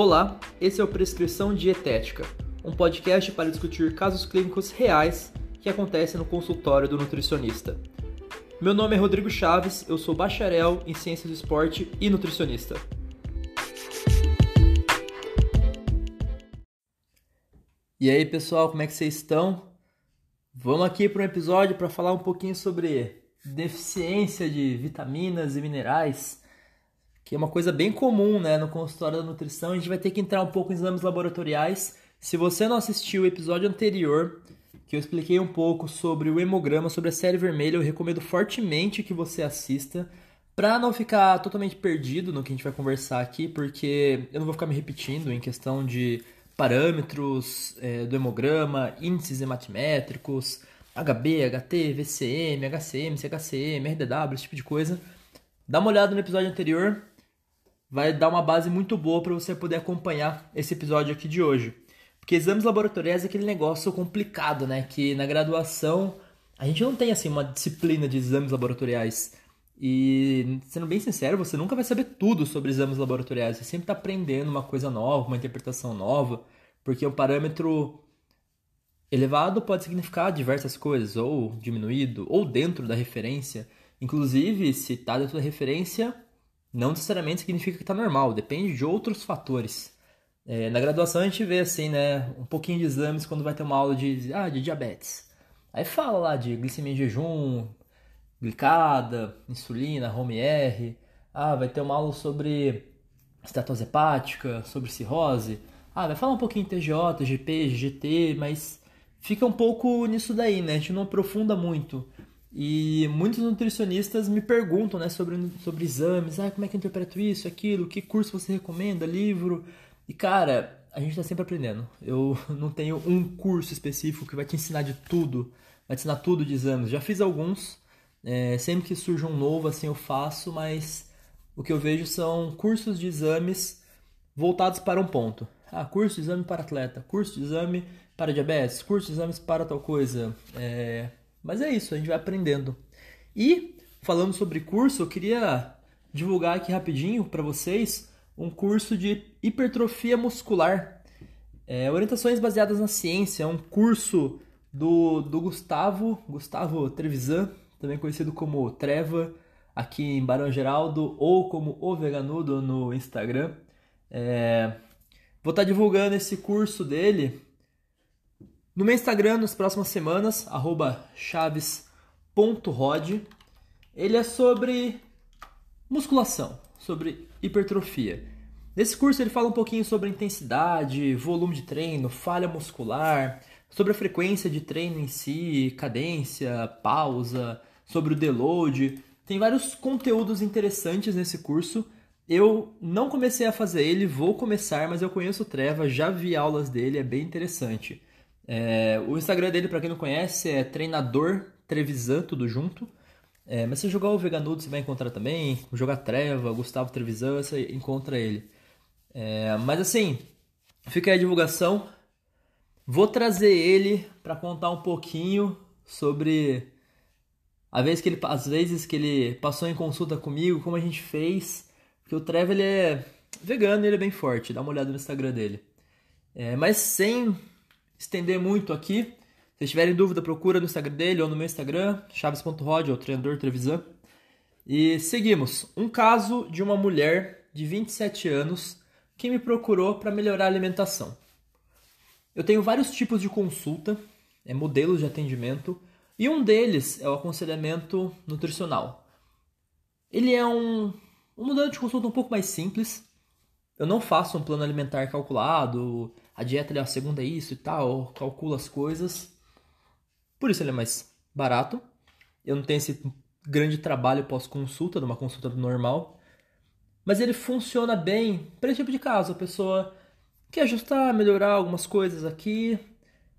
Olá, esse é o Prescrição Dietética, um podcast para discutir casos clínicos reais que acontecem no consultório do nutricionista. Meu nome é Rodrigo Chaves, eu sou bacharel em Ciências do Esporte e nutricionista. E aí, pessoal, como é que vocês estão? Vamos aqui para um episódio para falar um pouquinho sobre deficiência de vitaminas e minerais, que é uma coisa bem comum né, no consultório da nutrição. A gente vai ter que entrar um pouco em exames laboratoriais. Se você não assistiu o episódio anterior, que eu expliquei um pouco sobre o hemograma, sobre a série vermelha, eu recomendo fortemente que você assista para não ficar totalmente perdido no que a gente vai conversar aqui, porque eu não vou ficar me repetindo em questão de parâmetros é, do hemograma, índices hematimétricos, HB, HT, VCM, HCM, CHCM, RDW, esse tipo de coisa. Dá uma olhada no episódio anterior, vai dar uma base muito boa para você poder acompanhar esse episódio aqui de hoje. Porque exames laboratoriais é aquele negócio complicado, né? Que na graduação a gente não tem assim uma disciplina de exames laboratoriais. E, sendo bem sincero, você nunca vai saber tudo sobre exames laboratoriais. Você sempre está aprendendo uma coisa nova, uma interpretação nova, porque o parâmetro Elevado pode significar diversas coisas, ou diminuído, ou dentro da referência. Inclusive, se está dentro da referência, não necessariamente significa que está normal, depende de outros fatores. É, na graduação a gente vê assim, né, um pouquinho de exames quando vai ter uma aula de, ah, de diabetes. Aí fala lá de glicemia em jejum, glicada, insulina, home R. Ah, vai ter uma aula sobre estatose hepática, sobre cirrose. Ah, vai falar um pouquinho de TGO, GP, GT, mas fica um pouco nisso daí, né? A gente não aprofunda muito. E muitos nutricionistas me perguntam, né, sobre, sobre exames, ah, como é que eu interpreto isso, aquilo, que curso você recomenda, livro. E cara, a gente está sempre aprendendo. Eu não tenho um curso específico que vai te ensinar de tudo, vai te ensinar tudo de exames. Já fiz alguns, é, sempre que surge um novo, assim eu faço, mas o que eu vejo são cursos de exames voltados para um ponto. Ah, curso de exame para atleta, curso de exame para diabetes, curso de exames para tal coisa. É... Mas é isso, a gente vai aprendendo. E, falando sobre curso, eu queria divulgar aqui rapidinho para vocês um curso de hipertrofia muscular. É, orientações baseadas na ciência, é um curso do, do Gustavo, Gustavo Trevisan, também conhecido como Treva, aqui em Barão Geraldo, ou como O Veganudo no Instagram. É, vou estar tá divulgando esse curso dele no meu Instagram, nas próximas semanas, chaves.rod, ele é sobre musculação, sobre hipertrofia. Nesse curso ele fala um pouquinho sobre intensidade, volume de treino, falha muscular, sobre a frequência de treino em si, cadência, pausa, sobre o deload. Tem vários conteúdos interessantes nesse curso. Eu não comecei a fazer ele, vou começar, mas eu conheço o Treva, já vi aulas dele, é bem interessante. É, o Instagram dele, para quem não conhece, é treinador Trevisan, tudo junto. É, mas se jogar o Veganudo, você vai encontrar também. Jogar Treva, Gustavo Trevisan, você encontra ele. É, mas assim, fica aí a divulgação. Vou trazer ele para contar um pouquinho sobre a vez que ele, as vezes que ele passou em consulta comigo, como a gente fez. Porque o Trevor ele é vegano ele é bem forte. Dá uma olhada no Instagram dele. É, mas sem estender muito aqui. Se tiverem dúvida, procura no Instagram dele ou no meu Instagram, chaves.rod ou treinador Trevisan. E seguimos. Um caso de uma mulher de 27 anos que me procurou para melhorar a alimentação. Eu tenho vários tipos de consulta, é, modelos de atendimento, e um deles é o aconselhamento nutricional. Ele é um, um modelo de consulta um pouco mais simples. Eu não faço um plano alimentar calculado, a dieta é a segunda é isso e tal, calcula as coisas. Por isso ele é mais barato. Eu não tenho esse grande trabalho pós-consulta, numa consulta normal. Mas ele funciona bem para esse tipo de caso. A pessoa quer ajustar, melhorar algumas coisas aqui,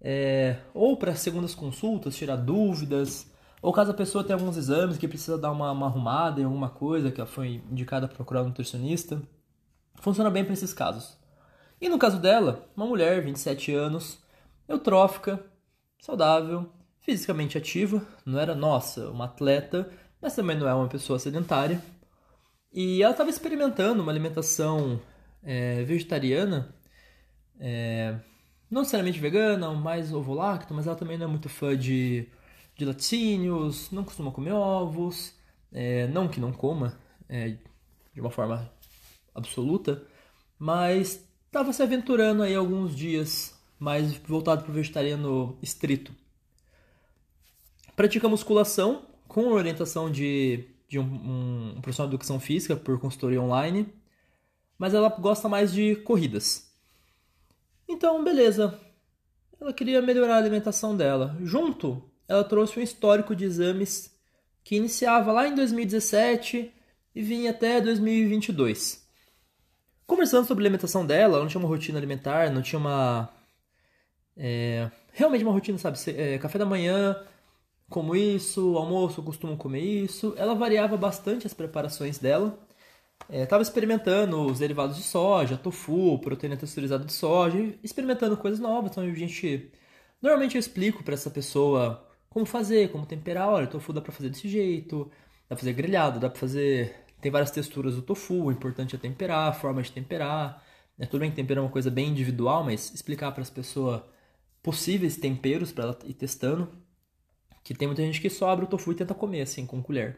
é, ou para segundas consultas, tirar dúvidas, ou caso a pessoa tenha alguns exames que precisa dar uma, uma arrumada em alguma coisa, que ela foi indicada a procurar um nutricionista. Funciona bem para esses casos. E no caso dela, uma mulher, 27 anos, eutrófica, saudável, fisicamente ativa, não era nossa, uma atleta, mas também não é uma pessoa sedentária. E ela estava experimentando uma alimentação é vegetariana, é, não necessariamente vegana, mais ovo-lacto, mas ela também não é muito fã de, de laticínios, não costuma comer ovos, é, não que não coma é, de uma forma absoluta, mas estava se aventurando aí alguns dias mais voltado para o vegetariano estrito. Pratica musculação com orientação de, de um, um, um profissional de educação física por consultoria online, mas ela gosta mais de corridas. Então, beleza. Ela queria melhorar a alimentação dela. Junto, ela trouxe um histórico de exames que iniciava lá em 2017 e vinha até 2022. Conversando sobre a alimentação dela, ela não tinha uma rotina alimentar, não tinha uma. É, realmente uma rotina, sabe? É, café da manhã, como isso, almoço, costumo comer isso. Ela variava bastante as preparações dela. Estava é, experimentando os derivados de soja, tofu, proteína texturizada de soja, experimentando coisas novas. Então a gente. Normalmente eu explico para essa pessoa como fazer, como temperar. Olha, tofu dá para fazer desse jeito, dá para fazer grelhado, dá para fazer tem várias texturas do tofu, o importante é temperar, a forma de temperar. É tudo bem que temperar é uma coisa bem individual, mas explicar para as pessoas possíveis temperos para ela ir testando. Que tem muita gente que só abre o tofu e tenta comer assim com colher.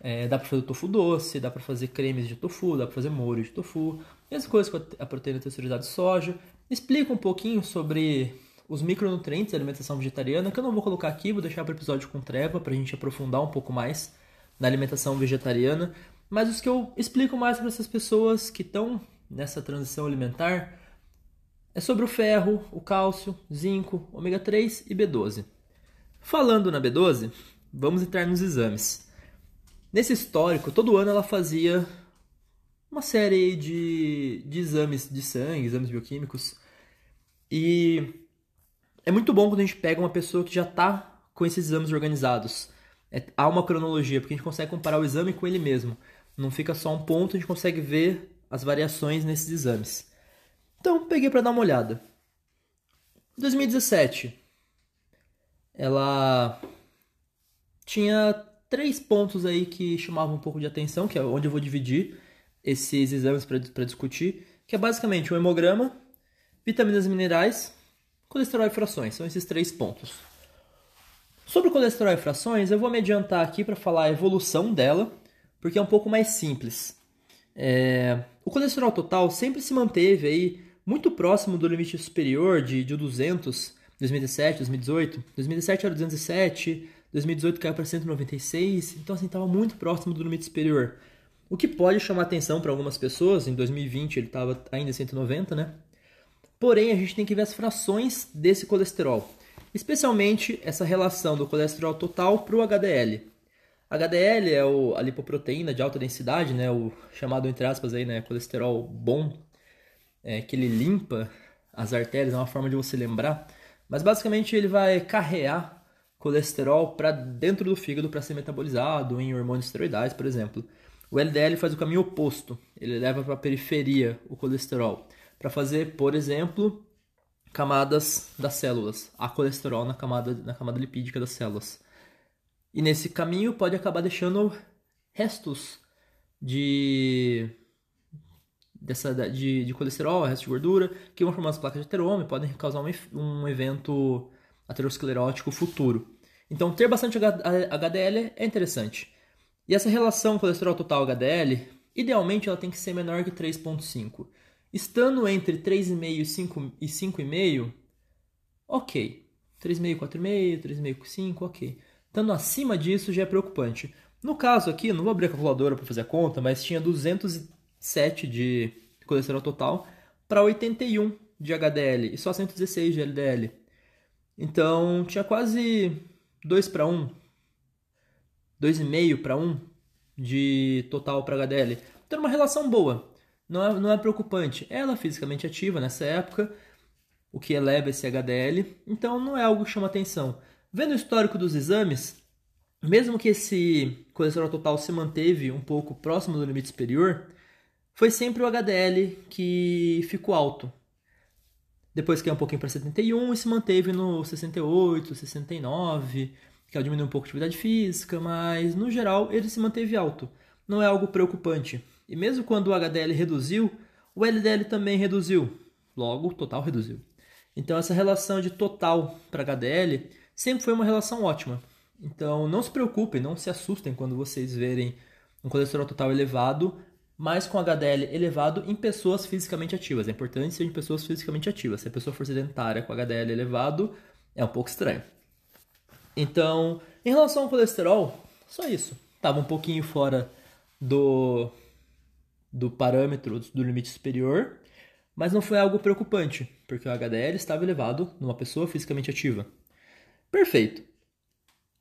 É, dá para fazer tofu doce, dá para fazer cremes de tofu, dá para fazer molho de tofu. Mesma coisa com a proteína texturizada de soja. Explica um pouquinho sobre os micronutrientes da alimentação vegetariana, que eu não vou colocar aqui, vou deixar para o episódio com treva para a gente aprofundar um pouco mais na alimentação vegetariana. Mas os que eu explico mais para essas pessoas que estão nessa transição alimentar é sobre o ferro, o cálcio, zinco, ômega 3 e B12. Falando na B12, vamos entrar nos exames. Nesse histórico, todo ano ela fazia uma série de, de exames de sangue, exames bioquímicos. E é muito bom quando a gente pega uma pessoa que já está com esses exames organizados. É, há uma cronologia, porque a gente consegue comparar o exame com ele mesmo. Não fica só um ponto, a gente consegue ver as variações nesses exames. Então, peguei para dar uma olhada. 2017, ela tinha três pontos aí que chamavam um pouco de atenção, que é onde eu vou dividir esses exames para discutir, que é basicamente o hemograma, vitaminas e minerais, colesterol e frações. São esses três pontos. Sobre colesterol e frações, eu vou me adiantar aqui para falar a evolução dela porque é um pouco mais simples. É, o colesterol total sempre se manteve aí muito próximo do limite superior de, de 200, 2017, 2018. 2017 era 207, 2018 caiu para 196, então assim estava muito próximo do limite superior. O que pode chamar atenção para algumas pessoas, em 2020 ele estava ainda em 190, né? Porém, a gente tem que ver as frações desse colesterol, especialmente essa relação do colesterol total para o HDL. HDL é o, a lipoproteína de alta densidade, né, o chamado entre aspas aí, né, colesterol bom, é, que ele limpa as artérias, é uma forma de você lembrar. Mas basicamente ele vai carrear colesterol para dentro do fígado para ser metabolizado em hormônios esteroidais, por exemplo. O LDL faz o caminho oposto, ele leva para a periferia o colesterol para fazer, por exemplo, camadas das células, a colesterol na camada, na camada lipídica das células. E nesse caminho pode acabar deixando restos de dessa de, de colesterol, restos de gordura, que vão formar as placas de ateroma e podem causar um, um evento aterosclerótico futuro. Então, ter bastante HDL é interessante. E essa relação colesterol total HDL, idealmente ela tem que ser menor que 3.5. Estando entre 3,5 e 5,5, ok. 3,5, 4,5, 3,5, 5, ok. Estando acima disso já é preocupante. No caso aqui, não vou abrir a calculadora para fazer a conta, mas tinha 207 de colesterol total para 81 de HDL e só 116 de LDL. Então tinha quase 2 para 1, 2,5 para 1 de total para HDL. Então uma relação boa, não é, não é preocupante. Ela é fisicamente ativa nessa época, o que eleva esse HDL, então não é algo que chama atenção. Vendo o histórico dos exames, mesmo que esse colesterol total se manteve um pouco próximo do limite superior, foi sempre o HDL que ficou alto. Depois caiu um pouquinho para 71 e se manteve no 68, 69, que ela diminuiu um pouco de atividade física, mas no geral ele se manteve alto. Não é algo preocupante. E mesmo quando o HDL reduziu, O LDL também reduziu, logo o total reduziu. Então essa relação de total para HDL sempre foi uma relação ótima. Então não se preocupem, não se assustem quando vocês verem um colesterol total elevado, mas com HDL elevado em pessoas fisicamente ativas. É importante ser em pessoas fisicamente ativas. Se a pessoa for sedentária com HDL elevado, é um pouco estranho. Então, em relação ao colesterol, só isso. Estava um pouquinho fora do, do parâmetro do limite superior, mas não foi algo preocupante, porque o HDL estava elevado numa pessoa fisicamente ativa. Perfeito.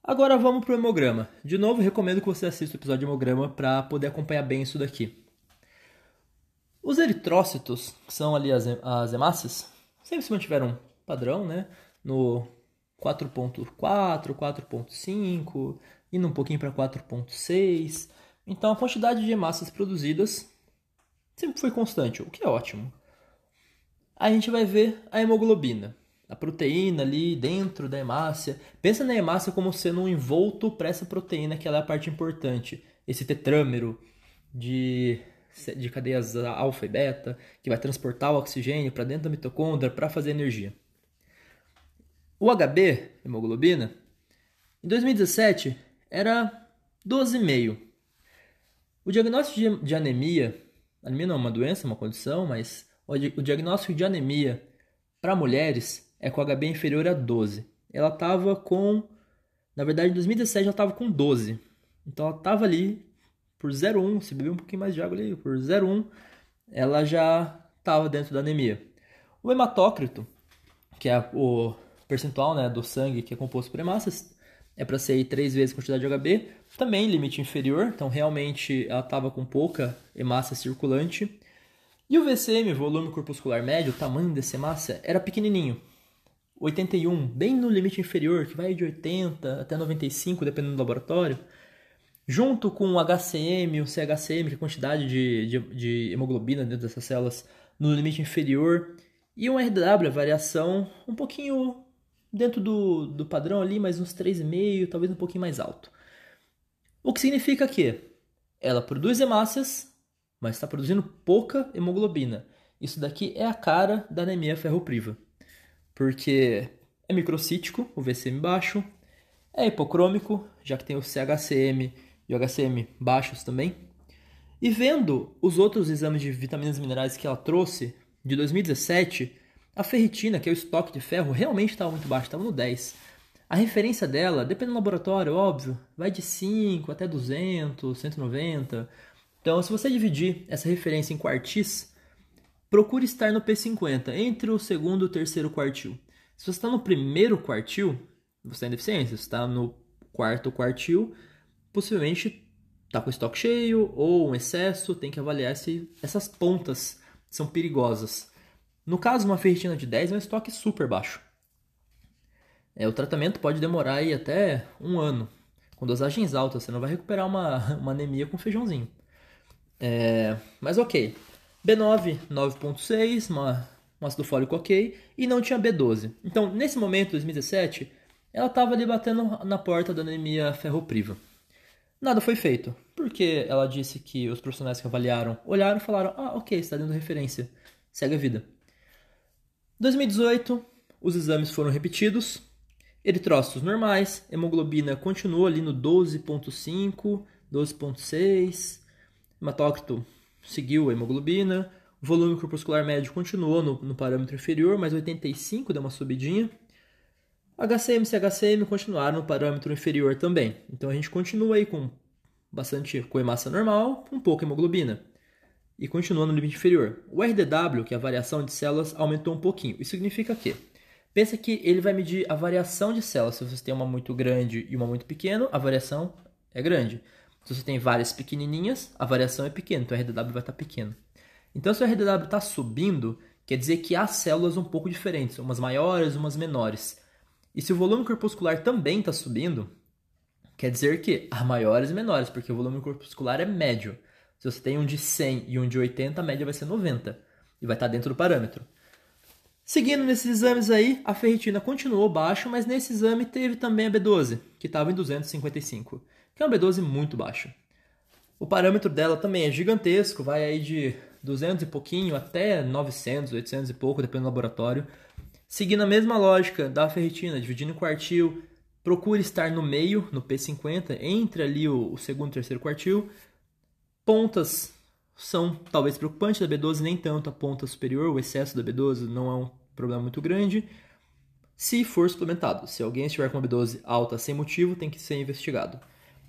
Agora vamos para o hemograma. De novo, recomendo que você assista o episódio de hemograma para poder acompanhar bem isso daqui. Os eritrócitos, que são ali as, as hemácias, sempre se mantiveram padrão, né? No 4.4, 4.5, indo um pouquinho para 4.6. Então a quantidade de hemácias produzidas sempre foi constante, o que é ótimo. A gente vai ver a hemoglobina, a proteína ali dentro da hemácia. Pensa na hemácia como sendo um envolto para essa proteína, que ela é a parte importante. Esse tetrâmero de, de cadeias alfa e beta, que vai transportar o oxigênio para dentro da mitocôndria para fazer energia. O HB, hemoglobina, em 2017 era 12,5. O diagnóstico de anemia, anemia não é uma doença, é uma condição, mas o diagnóstico de anemia para mulheres é com HB inferior a 12. Ela estava com, na verdade, em 2017 ela estava com 12. Então ela estava ali por 0,1, se beber um pouquinho mais de água ali, por 0,1, ela já estava dentro da anemia. O hematócrito, que é o percentual né, do sangue que é composto por hemácias, é para ser três vezes a quantidade de HB, também limite inferior, então realmente ela estava com pouca hemácia circulante. E o VCM, volume corpuscular médio, o tamanho dessa hemácia, era pequenininho, 81, bem no limite inferior, que vai de 80 até 95, dependendo do laboratório, junto com o HCM, o CHCM, que é a quantidade de, de, de hemoglobina dentro dessas células, no limite inferior, e um RW, a variação um pouquinho dentro do, do padrão ali, mas uns 3,5, talvez um pouquinho mais alto. O que significa que ela produz hemácias, mas está produzindo pouca hemoglobina. Isso daqui é a cara da anemia ferropriva porque é microcítico, o VCM baixo, é hipocrômico, já que tem o CHCM e o HCM baixos também. E vendo os outros exames de vitaminas e minerais que ela trouxe de 2017, a ferritina, que é o estoque de ferro, realmente estava muito baixo, estava no 10. A referência dela, depende do laboratório, óbvio, vai de 5 até 200, 190. Então, se você dividir essa referência em quartis, Procure estar no P50, entre o segundo e o terceiro quartil. Se você está no primeiro quartil, você tem deficiência. Se está no quarto quartil, possivelmente está com estoque cheio ou um excesso. Tem que avaliar se essas pontas são perigosas. No caso, uma ferritina de 10 é um estoque super baixo. É, o tratamento pode demorar aí até um ano. Com dosagens altas, você não vai recuperar uma, uma anemia com feijãozinho. É, mas ok, B9, 9.6, uma, um ácido fólico ok, e não tinha B12. Então, nesse momento, 2017, ela estava ali batendo na porta da anemia ferropriva. Nada foi feito, porque ela disse que os profissionais que avaliaram olharam e falaram: ah, ok, está dando referência, segue a vida. 2018, os exames foram repetidos, eritrócitos normais, hemoglobina continuou ali no 12.5, 12.6, hematócrito seguiu a hemoglobina, o volume corpuscular médio continuou no, no parâmetro inferior, mas 85 deu uma subidinha. HCM e CHCM continuaram no parâmetro inferior também. Então a gente continua aí com bastante com hemácia normal, com pouca hemoglobina. E continua no limite inferior. O RDW, que é a variação de células, aumentou um pouquinho. Isso significa que pensa que ele vai medir a variação de células. Se você tem uma muito grande e uma muito pequena, a variação é grande. Se você tem várias pequenininhas, a variação é pequena, então o RDW vai estar pequeno. Então, se o RDW está subindo, quer dizer que há células um pouco diferentes, umas maiores, umas menores. E se o volume corpuscular também está subindo, quer dizer que há maiores e menores, porque o volume corpuscular é médio. Se você tem um de 100 e um de 80, a média vai ser 90 e vai estar dentro do parâmetro. Seguindo nesses exames aí, a ferritina continuou baixo, mas nesse exame teve também a B12, que estava em 255 que é um B12 muito baixo. O parâmetro dela também é gigantesco, vai aí de 200 e pouquinho até 900, 800 e pouco, dependendo do laboratório. Seguindo a mesma lógica da ferritina, dividindo em quartil, procure estar no meio, no P50, entre ali o, o segundo e terceiro quartil. Pontas são talvez preocupantes da B12, nem tanto a ponta superior, o excesso da B12 não é um problema muito grande. Se for suplementado, se alguém estiver com uma B12 alta sem motivo, tem que ser investigado.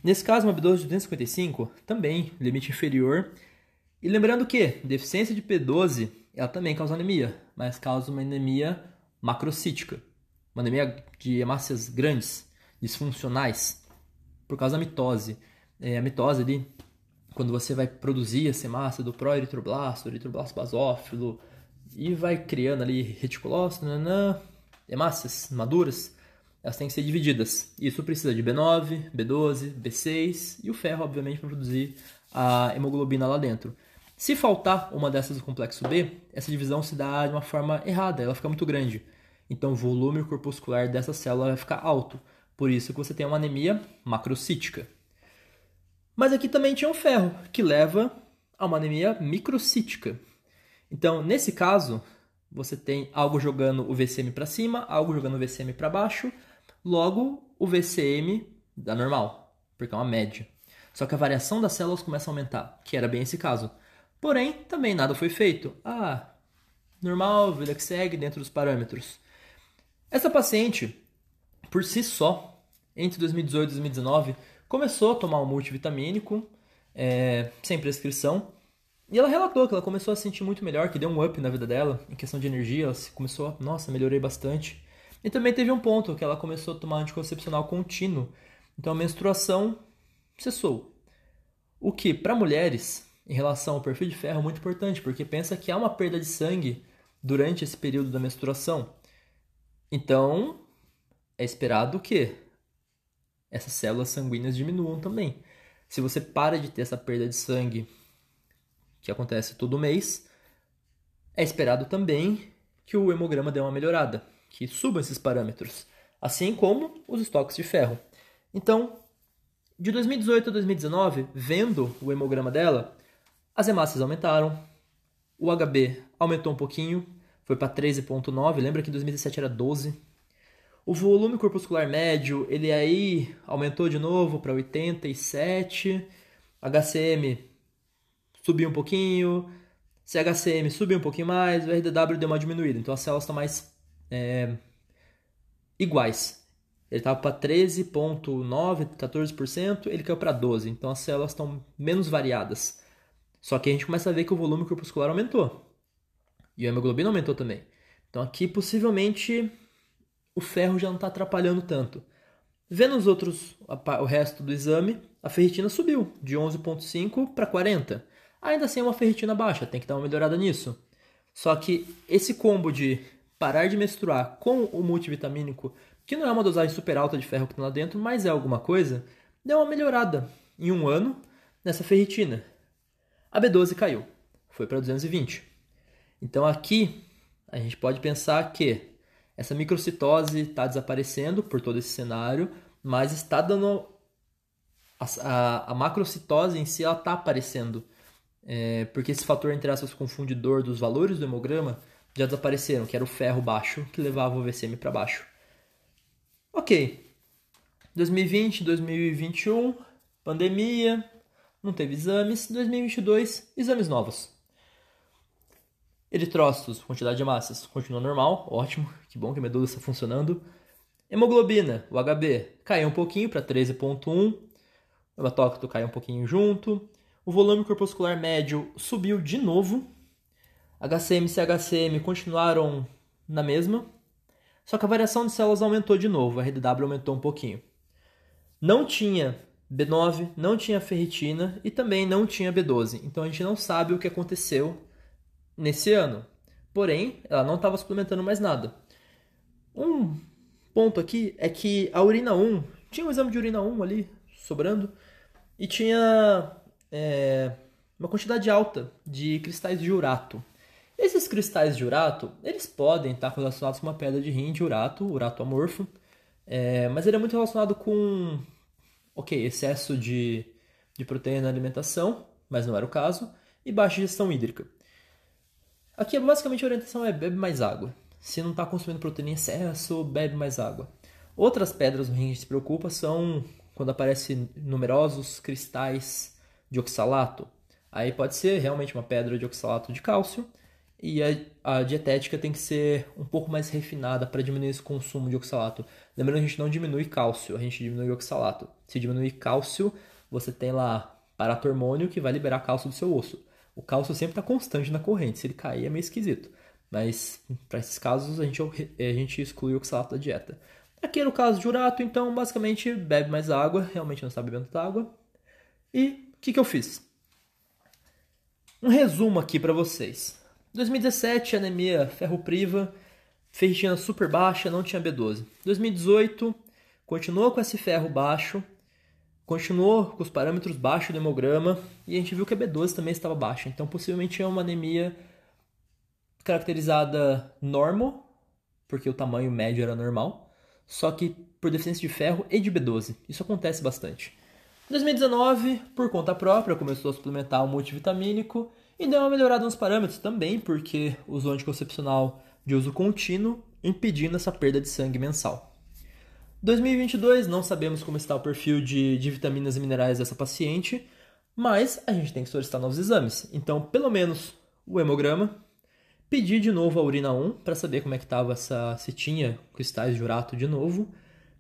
Nesse caso, uma B12 de 255, também limite inferior. E lembrando que deficiência de P12, ela também causa anemia, mas causa uma anemia macrocítica, uma anemia de hemácias grandes, disfuncionais, por causa da mitose. É, a mitose ali, quando você vai produzir essa hemácia do proeritroblasto, eritroblasto basófilo, e vai criando ali reticulócito, nanã, hemácias maduras, elas têm que ser divididas. Isso precisa de B9, B12, B6 e o ferro, obviamente, para produzir a hemoglobina lá dentro. Se faltar uma dessas do complexo B, essa divisão se dá de uma forma errada, ela fica muito grande. Então o volume corpuscular dessa célula vai ficar alto. Por isso que você tem uma anemia macrocítica. Mas aqui também tinha o ferro, que leva a uma anemia microcítica. Então, nesse caso, você tem algo jogando o VCM para cima, algo jogando o VCM para baixo, logo o VCM dá normal, porque é uma média. Só que a variação das células começa a aumentar, que era bem esse caso. Porém, também nada foi feito. Ah, normal, vida que segue dentro dos parâmetros. Essa paciente, por si só, entre 2018 e 2019, começou a tomar um multivitamínico é, sem prescrição e ela relatou que ela começou a se sentir muito melhor, que deu um up na vida dela, em questão de energia, ela começou a, nossa, melhorei bastante. E também teve um ponto que ela começou a tomar anticoncepcional contínuo, então a menstruação cessou. O que, para mulheres, em relação ao perfil de ferro, é muito importante, porque pensa que há uma perda de sangue durante esse período da menstruação. Então, é esperado que essas células sanguíneas diminuam também. Se você para de ter essa perda de sangue que acontece todo mês, é esperado também que o hemograma dê uma melhorada, que suba esses parâmetros, assim como os estoques de ferro. Então, de 2018 a 2019, vendo o hemograma dela, as hemácias aumentaram, o HB aumentou um pouquinho, foi para 13.9, lembra que em 2017 era 12. O volume corpuscular médio, ele aí aumentou de novo para 87. HCM subiu um pouquinho, CHCM subiu um pouquinho mais, o RDW deu uma diminuída. Então as células estão mais é, iguais. Ele estava para 13,9%, 14%, ele caiu para 12%. Então as células estão menos variadas. Só que a gente começa a ver que o volume corpuscular aumentou. E a hemoglobina aumentou também. Então aqui possivelmente o ferro já não está atrapalhando tanto. Vendo os outros, o resto do exame, a ferritina subiu de 11,5 para 40. Ainda assim é uma ferritina baixa, tem que dar uma melhorada nisso. Só que esse combo de parar de menstruar com o multivitamínico, que não é uma dosagem super alta de ferro que tem lá dentro, mas é alguma coisa, deu uma melhorada em um ano nessa ferritina. A B12 caiu, foi para 220. Então aqui a gente pode pensar que essa microcitose está desaparecendo por todo esse cenário, mas está dando a, a, a macrocitose em si está aparecendo é, porque esse fator, entre aspas, confundidor dos valores do hemograma já desapareceram, que era o ferro baixo que levava o VCM para baixo. Ok. 2020, 2021, pandemia, não teve exames. 2022, exames novos. Eritrócitos, quantidade de massas, continua normal, ótimo, que bom que a medula está funcionando. Hemoglobina, o HB, caiu um pouquinho para 13.1, o hematócrito caiu um pouquinho junto. O volume corpuscular médio subiu de novo. HCM e CHCM continuaram na mesma. Só que a variação de células aumentou de novo, a RDW aumentou um pouquinho. Não tinha B9, não tinha ferritina e também não tinha B12. Então a gente não sabe o que aconteceu nesse ano. Porém, ela não estava suplementando mais nada. Um ponto aqui é que a urina 1, tinha um exame de urina 1 ali sobrando e tinha é, uma quantidade alta de cristais de urato. Esses cristais de urato, eles podem estar relacionados com uma pedra de rim de urato, urato amorfo, é, mas ele é muito relacionado com, ok, excesso de, de proteína na alimentação, mas não era o caso, e baixa ingestão hídrica. Aqui basicamente a orientação é bebe mais água. Se não está consumindo proteína em excesso, bebe mais água. Outras pedras no rim que se preocupa são quando aparecem numerosos cristais de oxalato. Aí pode ser realmente uma pedra de oxalato de cálcio e a, a dietética tem que ser um pouco mais refinada para diminuir esse consumo de oxalato. Lembrando que a gente não diminui cálcio, a gente diminui oxalato. Se diminuir cálcio, você tem lá paratormônio que vai liberar cálcio do seu osso. O cálcio sempre está constante na corrente, se ele cair é meio esquisito. Mas para esses casos a gente, a gente exclui o oxalato da dieta. Aqui no caso de urato, então basicamente bebe mais água, realmente não está bebendo tanta água. E o que, que eu fiz? Um resumo aqui para vocês. 2017, anemia ferropriva, ferritina super baixa, não tinha B12. 2018, continuou com esse ferro baixo, continuou com os parâmetros baixos do hemograma e a gente viu que a B12 também estava baixa. Então, possivelmente é uma anemia caracterizada normal, porque o tamanho médio era normal, só que por deficiência de ferro e de B12. Isso acontece bastante. Em 2019, por conta própria, começou a suplementar o multivitamínico e deu uma melhorada nos parâmetros também, porque usou anticoncepcional de uso contínuo, impedindo essa perda de sangue mensal. 2022, não sabemos como está o perfil de, de vitaminas e minerais dessa paciente, mas a gente tem que solicitar novos exames. Então, pelo menos o hemograma, pedir de novo a urina 1 para saber como é que estava essa se tinha cristais de urato de novo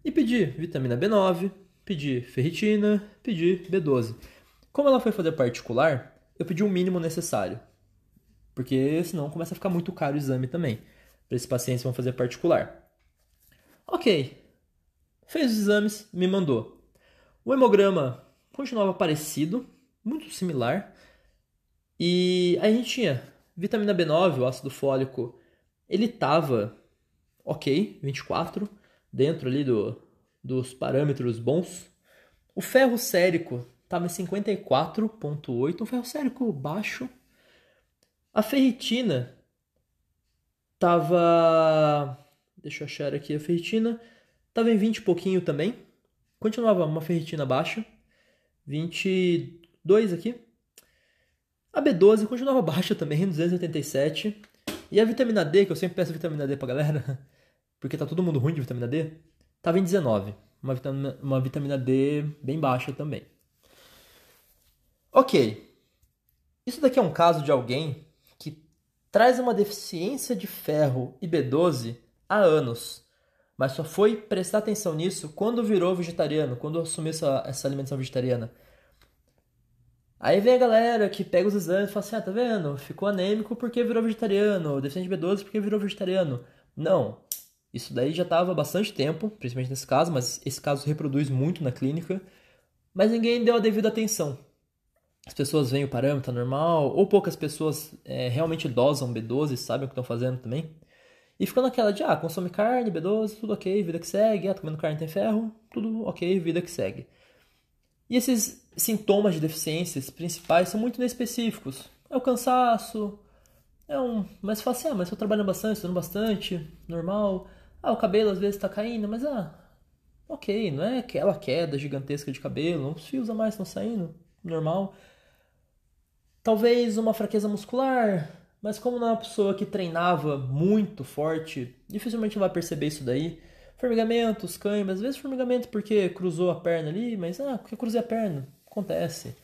e pedir vitamina B9, pedir ferritina, pedir B12. Como ela foi fazer particular, eu pedi o mínimo necessário. Porque senão começa a ficar muito caro o exame também. Para esses pacientes vão fazer particular. Ok. Fez os exames, me mandou. O hemograma continuava parecido, muito similar. E aí a gente tinha vitamina B9, o ácido fólico, ele tava ok, 24, dentro ali do, dos parâmetros bons. O ferro sérico estava em 54,8, um ferro sérico baixo. A ferritina estava. Deixa eu achar aqui a ferritina. Estava em 20 e pouquinho também. Continuava uma ferritina baixa. 22 aqui. A B12 continuava baixa também, 287. E a vitamina D, que eu sempre peço vitamina D pra galera, porque tá todo mundo ruim de vitamina D, tava em 19. Uma vitamina, uma vitamina D bem baixa também. Ok. Isso daqui é um caso de alguém que traz uma deficiência de ferro e B12 há anos, mas só foi prestar atenção nisso quando virou vegetariano, quando assumiu essa, essa alimentação vegetariana. Aí vem a galera que pega os exames e fala assim: ah, tá vendo? Ficou anêmico porque virou vegetariano, deficiente de B12 porque virou vegetariano. Não. Isso daí já estava há bastante tempo, principalmente nesse caso, mas esse caso reproduz muito na clínica, mas ninguém deu a devida atenção as pessoas veem o parâmetro normal, ou poucas pessoas é, realmente dosam B12, sabem o que estão fazendo também. E ficando naquela de, ah, consome carne, B12, tudo ok, vida que segue, ah, comendo carne tem ferro, tudo ok, vida que segue. E esses sintomas de deficiências principais são muito inespecíficos. É o cansaço, é um. Mas fala assim, ah, mas eu trabalhando bastante, estudando bastante, normal. Ah, o cabelo às vezes está caindo, mas ah, ok, não é aquela queda gigantesca de cabelo, os fios a mais estão saindo, normal. Talvez uma fraqueza muscular, mas como não é uma pessoa que treinava muito forte, dificilmente vai perceber isso daí. Formigamentos, câimbras, às vezes formigamento porque cruzou a perna ali, mas ah, porque cruzei a perna, acontece.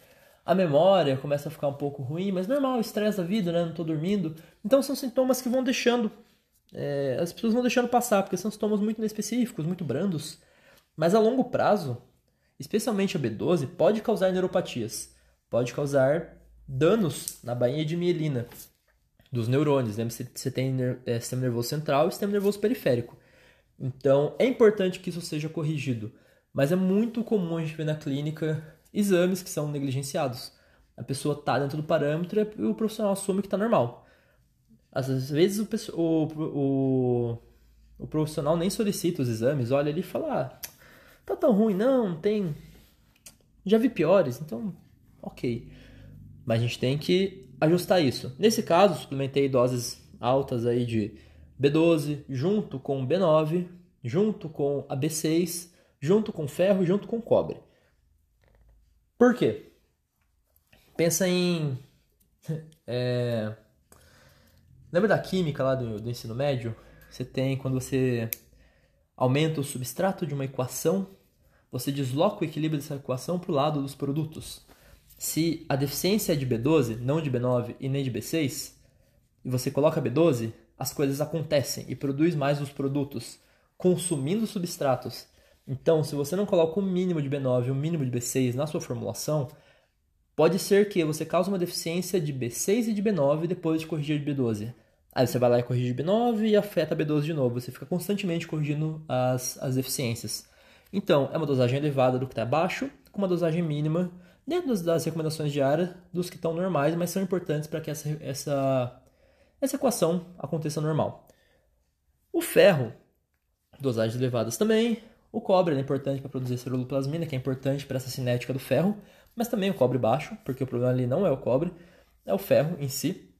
A memória começa a ficar um pouco ruim, mas normal, estresse da vida, né? Não tô dormindo. Então são sintomas que vão deixando, é, as pessoas vão deixando passar, porque são sintomas muito inespecíficos, muito brandos. Mas a longo prazo, especialmente a B12, pode causar neuropatias, pode causar danos na bainha de mielina dos neurônios. Né? Você, tem é, sistema nervoso central e sistema nervoso periférico. Então, é importante que isso seja corrigido. Mas é muito comum a gente ver na clínica exames que são negligenciados. A pessoa está dentro do parâmetro e o profissional assume que está normal. Às vezes o, o, o, o, profissional nem solicita os exames, olha ali e fala: ah, tá tão ruim, não, tem. Já vi piores, então, ok. Mas a gente tem que ajustar isso. Nesse caso, suplementei doses altas aí de B12 junto com B9, junto com a B6, junto com ferro, junto com cobre. Por quê? Pensa em é, Lembra da química lá do, do ensino médio? Você tem quando você aumenta o substrato de uma equação, você desloca o equilíbrio dessa equação para o lado dos produtos. Se a deficiência é de B12, não de B9 e nem de B6, e você coloca B12, as coisas acontecem e produz mais os produtos, consumindo substratos. Então, se você não coloca o mínimo de B9 e o mínimo de B6 na sua formulação, Pode ser que você cause uma deficiência de B6 e de B9 depois de corrigir de B12. Aí você vai lá e corrige B9 e afeta B12 de novo. Você fica constantemente corrigindo as, as deficiências. Então, é uma dosagem elevada do que está abaixo, com uma dosagem mínima, dentro das recomendações diárias dos que estão normais, mas são importantes para que essa, essa, essa equação aconteça normal. O ferro, dosagens elevadas também. O cobre é importante para produzir ceruloplasmina, que é importante para essa cinética do ferro mas também o cobre baixo, porque o problema ali não é o cobre, é o ferro em si.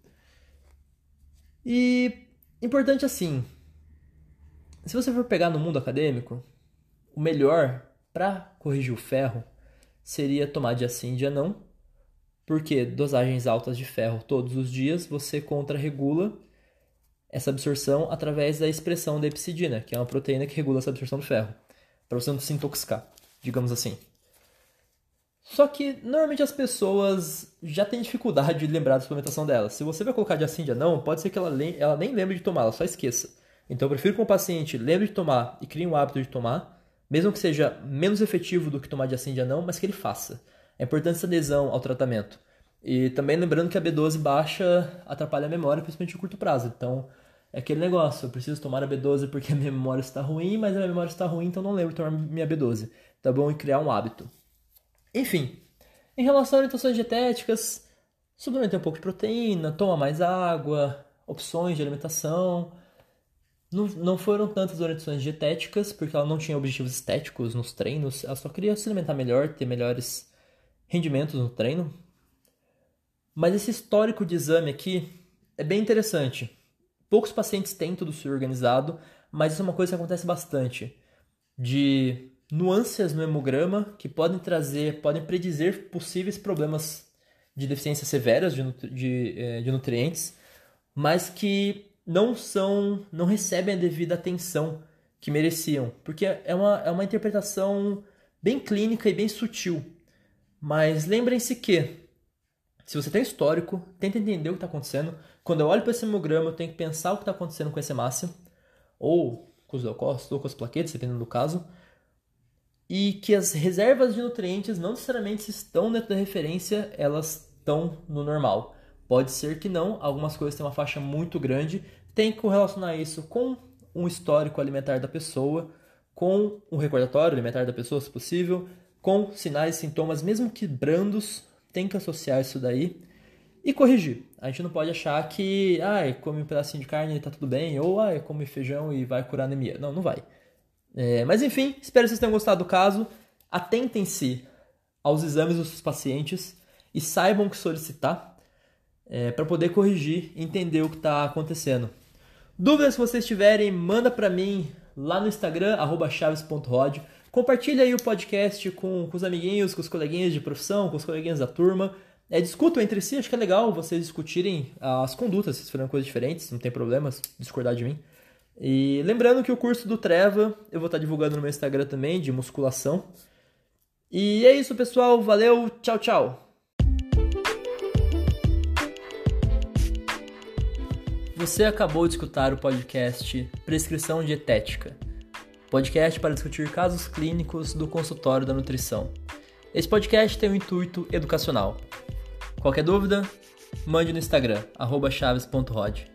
E importante assim, se você for pegar no mundo acadêmico, o melhor para corrigir o ferro seria tomar dia sim, dia não, porque dosagens altas de ferro todos os dias você contrarregula essa absorção através da expressão da epsidina, que é uma proteína que regula essa absorção do ferro, para você não se intoxicar, digamos assim. Só que normalmente as pessoas já têm dificuldade de lembrar da suplementação delas. Se você vai colocar de assim dia não, pode ser que ela, ela nem lembre de tomar, ela só esqueça. Então eu prefiro que o paciente lembre de tomar e crie um hábito de tomar, mesmo que seja menos efetivo do que tomar de assim dia não, mas que ele faça. É importante essa adesão ao tratamento. E também lembrando que a B12 baixa atrapalha a memória, principalmente no curto prazo. Então é aquele negócio, eu preciso tomar a B12 porque a minha memória está ruim, mas a minha memória está ruim, então não lembro de tomar minha B12. Tá bom? E criar um hábito. Enfim, em relação a orientações dietéticas, suplementar um pouco de proteína, toma mais água, opções de alimentação. Não, não foram tantas orientações dietéticas, porque ela não tinha objetivos estéticos nos treinos, ela só queria se alimentar melhor, ter melhores rendimentos no treino. Mas esse histórico de exame aqui é bem interessante. Poucos pacientes têm tudo isso organizado, mas isso é uma coisa que acontece bastante. De nuances no hemograma que podem trazer, podem predizer possíveis problemas de deficiências severas de, de, eh, de nutrientes, mas que não são, não recebem a devida atenção que mereciam, porque é uma, é uma interpretação bem clínica e bem sutil. Mas lembrem-se que, se você tem histórico, tenta entender o que está acontecendo. Quando eu olho para esse hemograma, eu tenho que pensar o que está acontecendo com essa hemácia, ou com os leucócitos, ou com as plaquetas, dependendo do caso, e que as reservas de nutrientes não necessariamente estão dentro da referência, elas estão no normal. Pode ser que não, algumas coisas têm uma faixa muito grande, tem que correlacionar isso com um histórico alimentar da pessoa, com um recordatório alimentar da pessoa, se possível, com sinais e sintomas, mesmo que brandos, tem que associar isso daí e corrigir. A gente não pode achar que, ah, come um pedacinho de carne e tá tudo bem, ou ah, come feijão e vai curar anemia. Não, não vai. É, mas enfim, espero que vocês tenham gostado do caso. Atentem-se aos exames dos seus pacientes e saibam que solicitar é, para poder corrigir e entender o que está acontecendo. Dúvidas que vocês tiverem, manda para mim lá no Instagram, chaves.rod. Compartilha aí o podcast com, com os amiguinhos, com os coleguinhas de profissão, com os coleguinhas da turma. É, discutam entre si, acho que é legal vocês discutirem as condutas, se forem coisas diferentes, não tem problema discordar de mim. E lembrando que o curso do Treva eu vou estar divulgando no meu Instagram também, de musculação. E é isso, pessoal. Valeu, tchau, tchau. Você acabou de escutar o podcast Prescrição Dietética podcast para discutir casos clínicos do consultório da nutrição. Esse podcast tem um intuito educacional. Qualquer dúvida, mande no Instagram, chaves.rod.